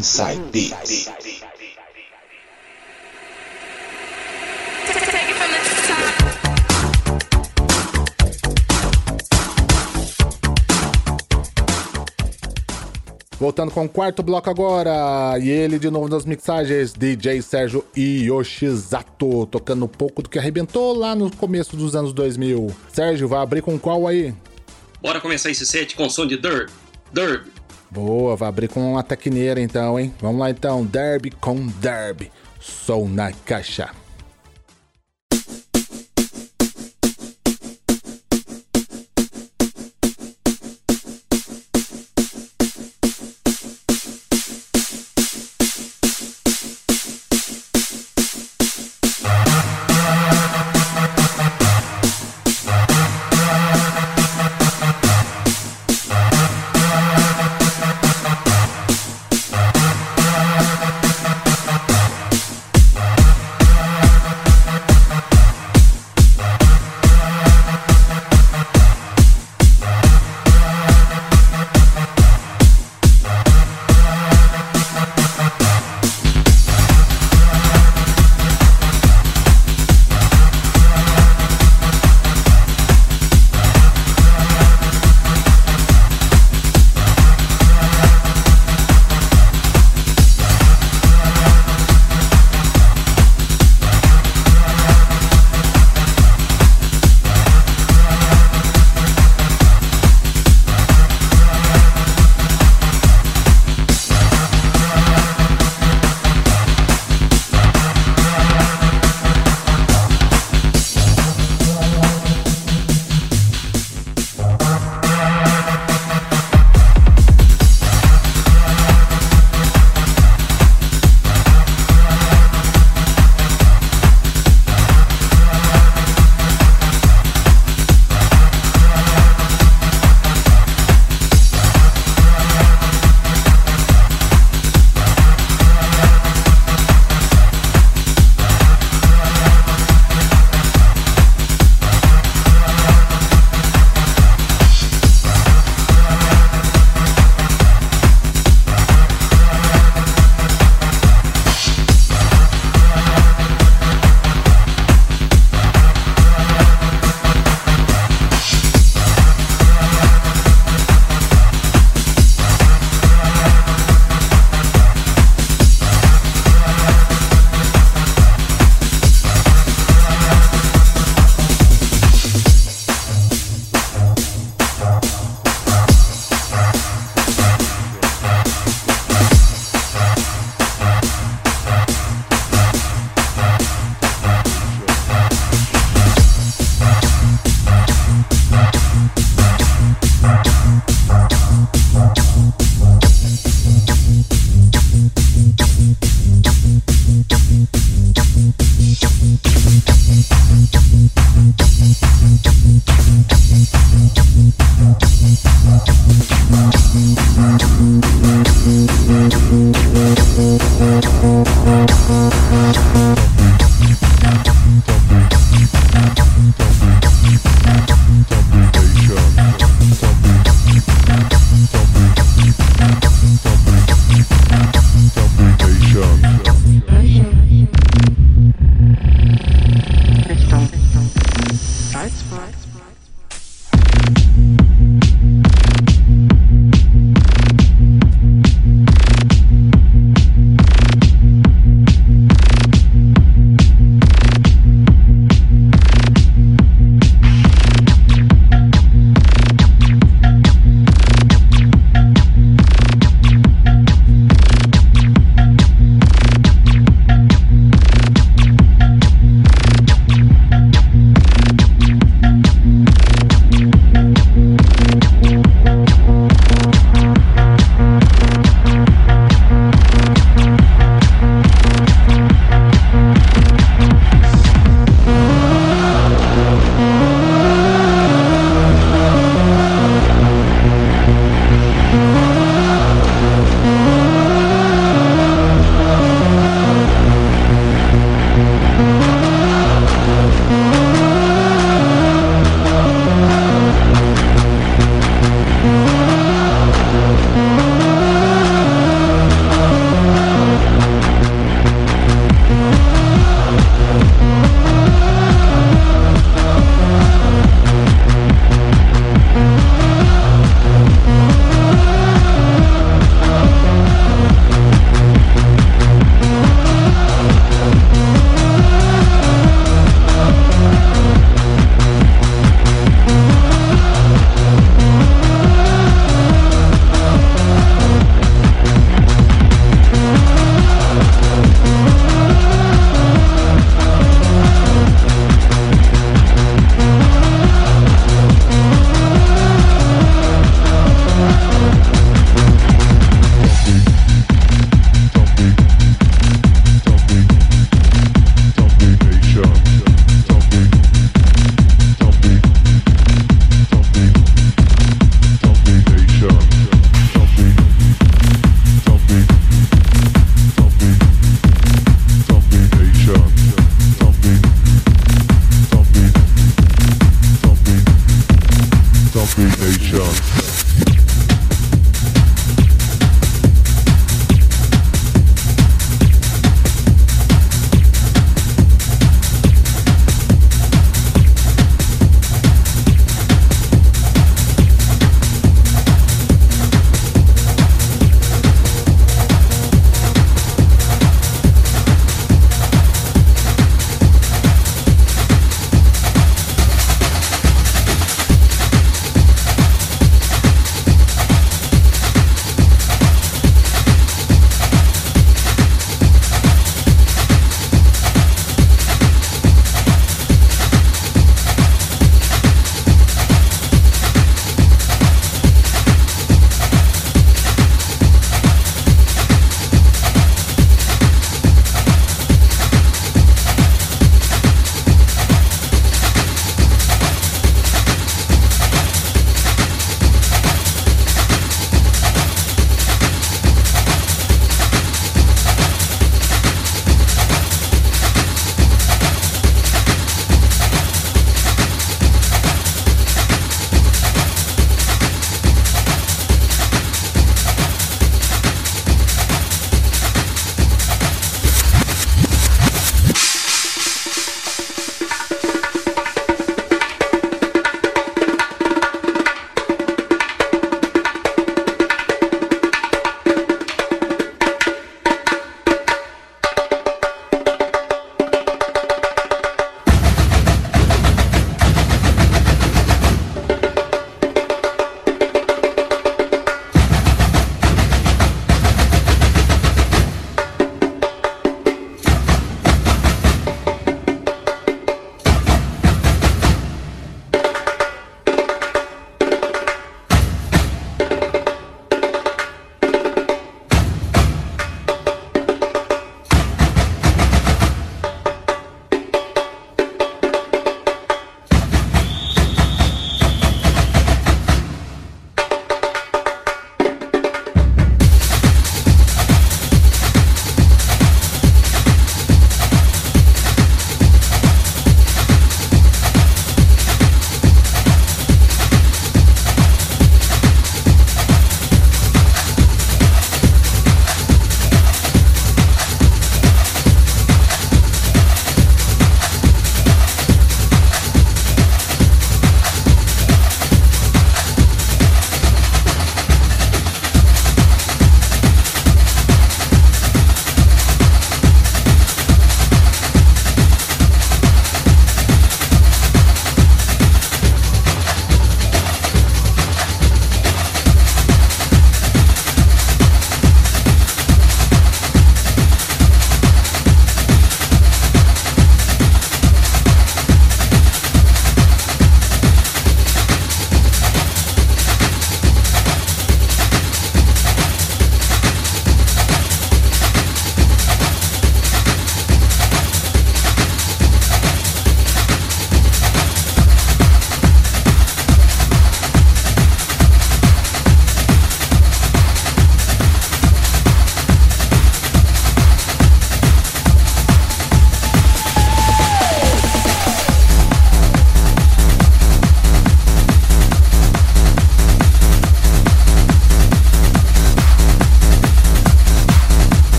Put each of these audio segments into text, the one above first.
Inside Beats. Voltando com o quarto bloco agora. E ele de novo nas mixagens, DJ Sérgio Yoshizato, tocando um pouco do que arrebentou lá no começo dos anos 2000. Sérgio, vai abrir com qual aí? Bora começar esse set com som de Derby. Derby. Boa, vai abrir com uma tecneira então, hein? Vamos lá então, Derby com Derby. Som na caixa.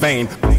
Mr.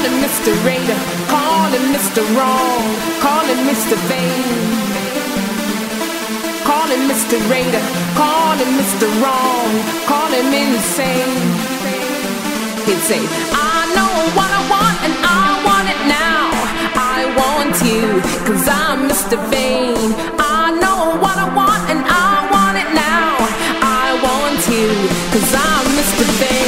Calling Mr. Raider, calling Mr. Wrong, calling Mr. Vain. Calling Mr. Raider, calling Mr. Wrong, calling insane. He'd say, I know what I want and I want it now. I want you, cause I'm Mr. Vain. I know what I want and I want it now. I want you, cause I'm Mr. Vain.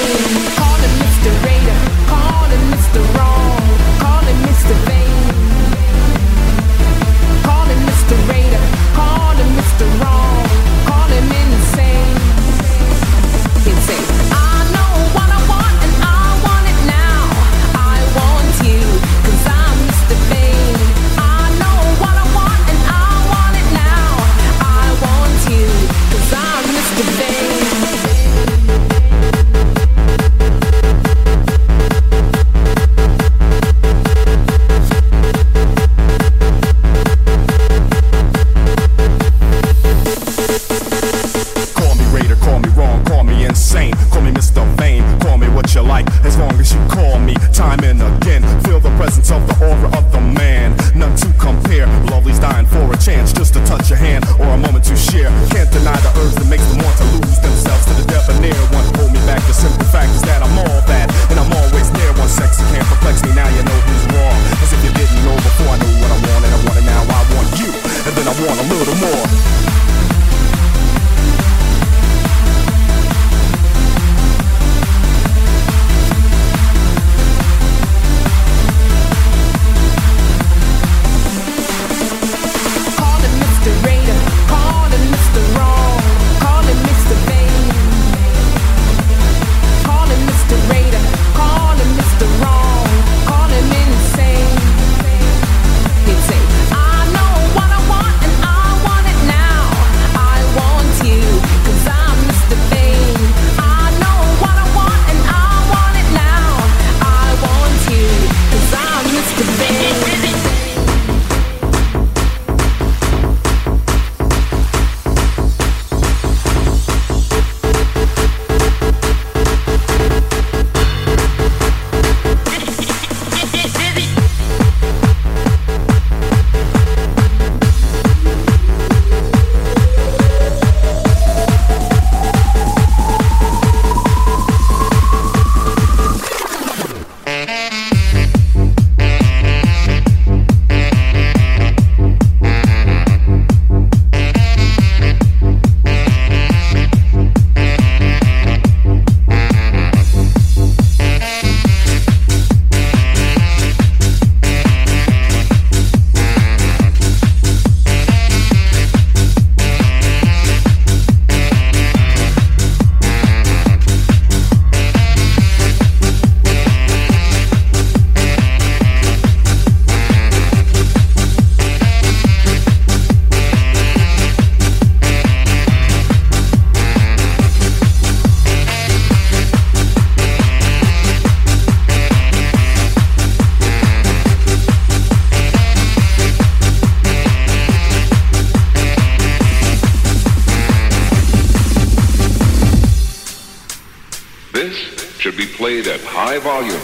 High volume.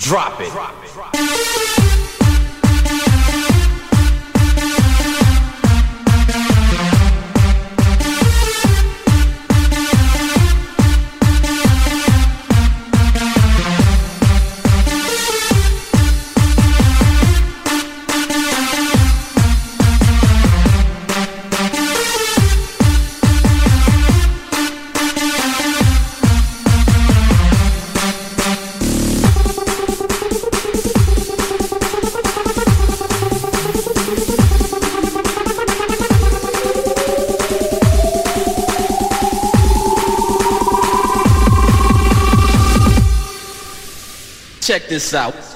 Drop it. Drop it. Check this out.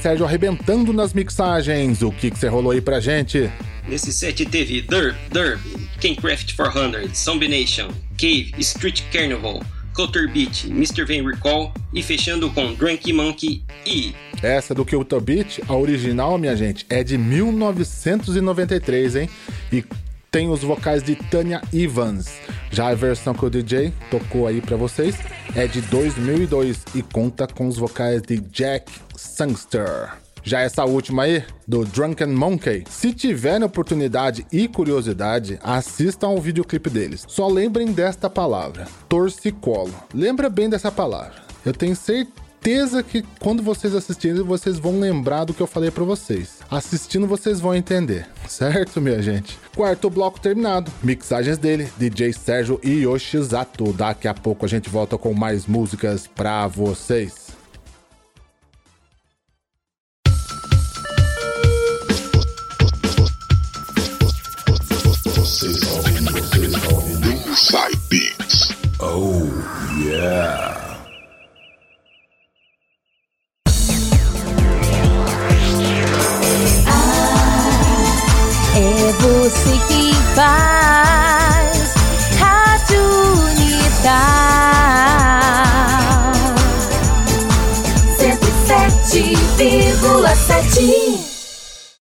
Sérgio arrebentando nas mixagens. O que que você rolou aí pra gente? Nesse set teve Derb, Derb, Kingcraft 400, Zombie Nation, Cave, Street Carnival, Cotter Beat, Mr. Van Recall e fechando com Drunky Monkey e Essa do Kyoto Beat, a original, minha gente, é de 1993, hein? E tem os vocais de Tanya Evans. Já a versão que o DJ tocou aí pra vocês é de 2002 e conta com os vocais de Jack Sangster. Já essa última aí, do Drunken Monkey, se tiverem oportunidade e curiosidade, assistam ao videoclipe deles. Só lembrem desta palavra, torcicolo. Lembra bem dessa palavra. Eu tenho certeza que quando vocês assistirem, vocês vão lembrar do que eu falei pra vocês. Assistindo, vocês vão entender, certo, minha gente? Quarto bloco terminado. Mixagens dele, DJ Sérgio e Yoshizato. Daqui a pouco a gente volta com mais músicas pra vocês.